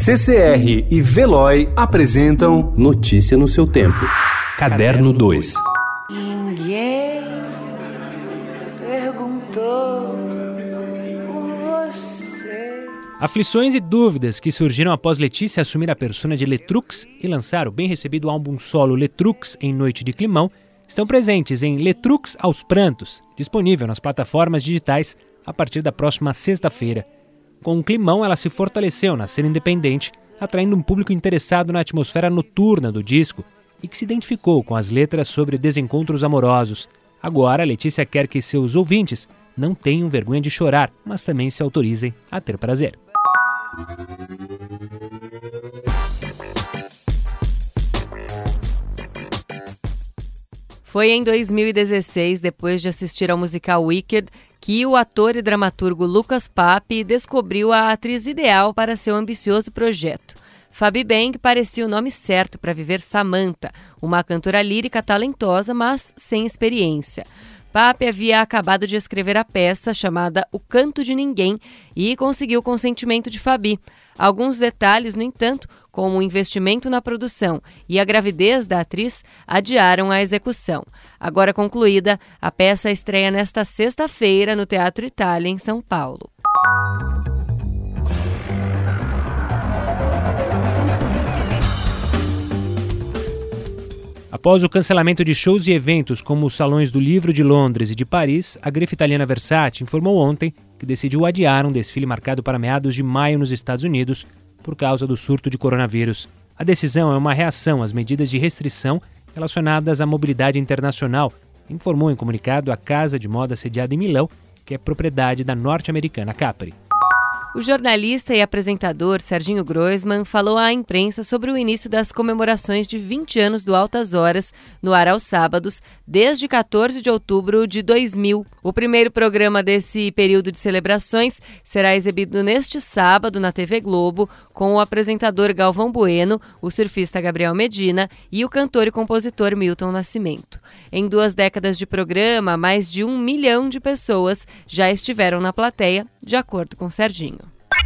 CCR e Veloy apresentam Notícia no seu tempo. Caderno 2. Ninguém perguntou por você. Aflições e dúvidas que surgiram após Letícia assumir a persona de Letrux e lançar o bem recebido álbum solo Letrux em Noite de Climão estão presentes em Letrux aos Prantos, disponível nas plataformas digitais a partir da próxima sexta-feira. Com o Climão, ela se fortaleceu na cena independente, atraindo um público interessado na atmosfera noturna do disco e que se identificou com as letras sobre desencontros amorosos. Agora, Letícia quer que seus ouvintes não tenham vergonha de chorar, mas também se autorizem a ter prazer. Foi em 2016, depois de assistir ao musical Wicked, que o ator e dramaturgo Lucas Pape descobriu a atriz ideal para seu ambicioso projeto. Fabi Bang parecia o nome certo para viver Samantha, uma cantora lírica talentosa, mas sem experiência. Pape havia acabado de escrever a peça chamada O Canto de Ninguém e conseguiu o consentimento de Fabi. Alguns detalhes, no entanto, como o investimento na produção e a gravidez da atriz, adiaram a execução. Agora concluída, a peça estreia nesta sexta-feira no Teatro Itália, em São Paulo. Após o cancelamento de shows e eventos como os Salões do Livro de Londres e de Paris, a grife italiana Versace informou ontem que decidiu adiar um desfile marcado para meados de maio nos Estados Unidos por causa do surto de coronavírus. A decisão é uma reação às medidas de restrição relacionadas à mobilidade internacional, informou em comunicado a casa de moda sediada em Milão, que é propriedade da norte-americana Capri. O jornalista e apresentador Serginho Groisman falou à imprensa sobre o início das comemorações de 20 anos do Altas Horas no ar aos sábados, desde 14 de outubro de 2000. O primeiro programa desse período de celebrações será exibido neste sábado na TV Globo, com o apresentador Galvão Bueno, o surfista Gabriel Medina e o cantor e compositor Milton Nascimento. Em duas décadas de programa, mais de um milhão de pessoas já estiveram na plateia, de acordo com Serginho.